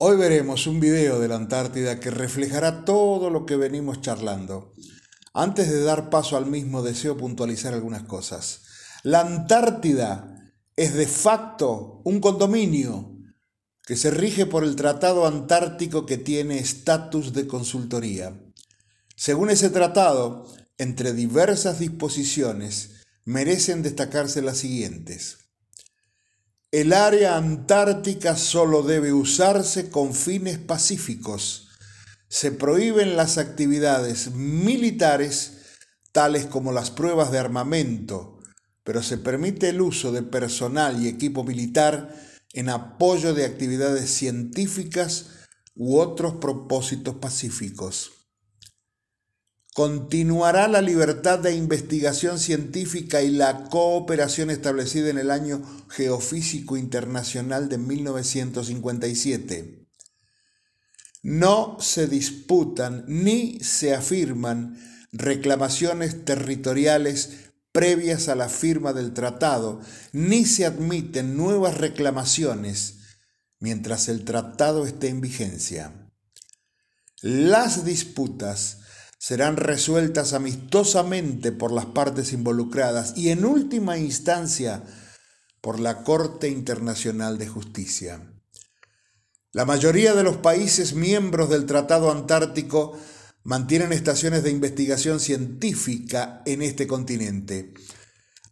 Hoy veremos un video de la Antártida que reflejará todo lo que venimos charlando. Antes de dar paso al mismo, deseo puntualizar algunas cosas. La Antártida es de facto un condominio que se rige por el Tratado Antártico que tiene estatus de consultoría. Según ese tratado, entre diversas disposiciones, merecen destacarse las siguientes. El área antártica solo debe usarse con fines pacíficos. Se prohíben las actividades militares, tales como las pruebas de armamento, pero se permite el uso de personal y equipo militar en apoyo de actividades científicas u otros propósitos pacíficos. Continuará la libertad de investigación científica y la cooperación establecida en el Año Geofísico Internacional de 1957. No se disputan ni se afirman reclamaciones territoriales previas a la firma del tratado, ni se admiten nuevas reclamaciones mientras el tratado esté en vigencia. Las disputas serán resueltas amistosamente por las partes involucradas y en última instancia por la Corte Internacional de Justicia. La mayoría de los países miembros del Tratado Antártico mantienen estaciones de investigación científica en este continente.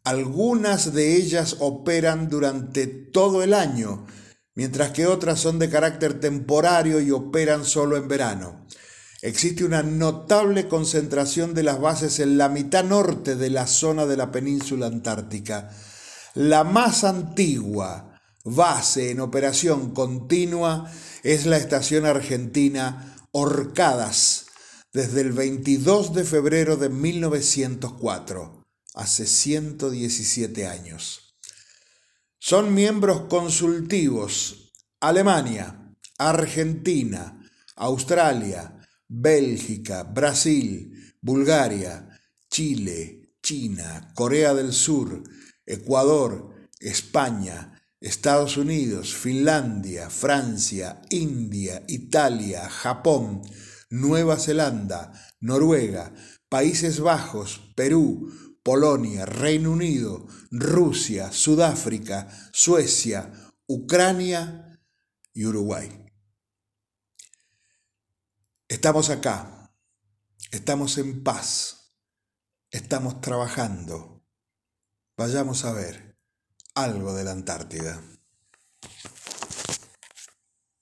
Algunas de ellas operan durante todo el año, mientras que otras son de carácter temporario y operan solo en verano. Existe una notable concentración de las bases en la mitad norte de la zona de la península antártica. La más antigua base en operación continua es la estación argentina Orcadas, desde el 22 de febrero de 1904, hace 117 años. Son miembros consultivos Alemania, Argentina, Australia, Bélgica, Brasil, Bulgaria, Chile, China, Corea del Sur, Ecuador, España, Estados Unidos, Finlandia, Francia, India, Italia, Japón, Nueva Zelanda, Noruega, Países Bajos, Perú, Polonia, Reino Unido, Rusia, Sudáfrica, Suecia, Ucrania y Uruguay. Estamos acá, estamos en paz, estamos trabajando. Vayamos a ver algo de la Antártida.